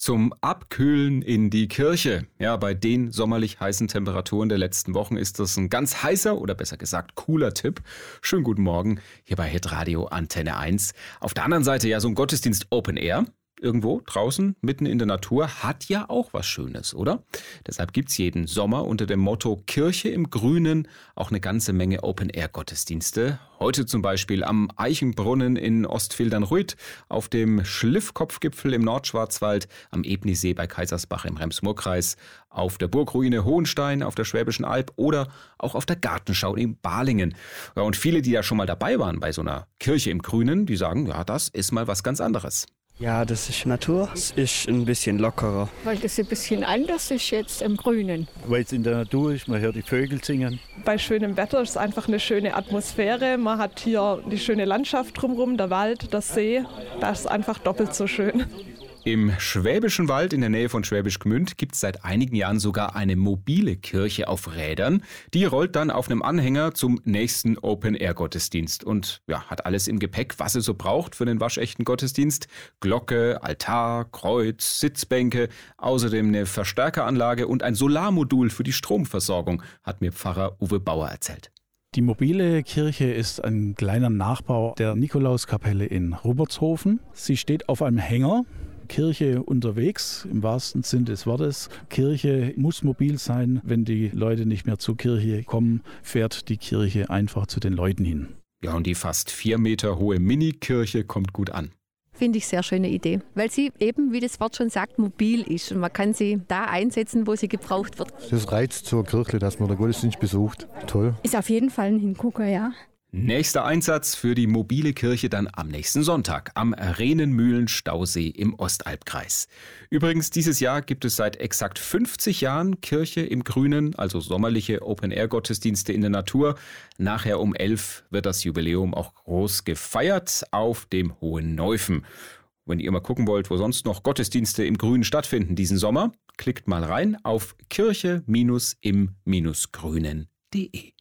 Zum Abkühlen in die Kirche. Ja, bei den sommerlich heißen Temperaturen der letzten Wochen ist das ein ganz heißer oder besser gesagt cooler Tipp. Schönen guten Morgen hier bei Hitradio Antenne 1. Auf der anderen Seite ja so ein Gottesdienst Open Air irgendwo draußen, mitten in der Natur, hat ja auch was Schönes, oder? Deshalb gibt's jeden Sommer unter dem Motto Kirche im Grünen auch eine ganze Menge Open-Air-Gottesdienste. Heute zum Beispiel am Eichenbrunnen in Ostfildern-Rüth, auf dem Schliffkopfgipfel im Nordschwarzwald, am Ebnisee bei Kaisersbach im Rems-Murr-Kreis, auf der Burgruine Hohenstein auf der Schwäbischen Alb oder auch auf der Gartenschau in Balingen. Ja, und viele, die da schon mal dabei waren bei so einer Kirche im Grünen, die sagen, ja, das ist mal was ganz anderes. Ja, das ist Natur. Es ist ein bisschen lockerer. Weil das ein bisschen anders ist jetzt im Grünen. Weil es in der Natur ist, man hört die Vögel singen. Bei schönem Wetter ist es einfach eine schöne Atmosphäre. Man hat hier die schöne Landschaft drumherum, der Wald, der See. Das ist einfach doppelt so schön. Im Schwäbischen Wald in der Nähe von Schwäbisch Gmünd gibt es seit einigen Jahren sogar eine mobile Kirche auf Rädern. Die rollt dann auf einem Anhänger zum nächsten Open-Air-Gottesdienst und ja, hat alles im Gepäck, was es so braucht für den waschechten Gottesdienst. Glocke, Altar, Kreuz, Sitzbänke, außerdem eine Verstärkeranlage und ein Solarmodul für die Stromversorgung, hat mir Pfarrer Uwe Bauer erzählt. Die mobile Kirche ist ein kleiner Nachbau der Nikolauskapelle in Rubertshofen. Sie steht auf einem Hänger, Kirche unterwegs, im wahrsten Sinn des Wortes. Kirche muss mobil sein. Wenn die Leute nicht mehr zur Kirche kommen, fährt die Kirche einfach zu den Leuten hin. Ja, und die fast vier Meter hohe Mini-Kirche kommt gut an. Finde ich sehr schöne Idee, weil sie eben, wie das Wort schon sagt, mobil ist und man kann sie da einsetzen, wo sie gebraucht wird. Das reizt zur Kirche, dass man den Gottesdienst besucht. Toll. Ist auf jeden Fall ein Hingucker, ja. Nächster Einsatz für die mobile Kirche dann am nächsten Sonntag am Rhenenmühlen-Stausee im Ostalbkreis. Übrigens, dieses Jahr gibt es seit exakt 50 Jahren Kirche im Grünen, also sommerliche Open-Air-Gottesdienste in der Natur. Nachher um 11 wird das Jubiläum auch groß gefeiert auf dem Hohen Neufen. Wenn ihr mal gucken wollt, wo sonst noch Gottesdienste im Grünen stattfinden diesen Sommer, klickt mal rein auf kirche-im-grünen.de.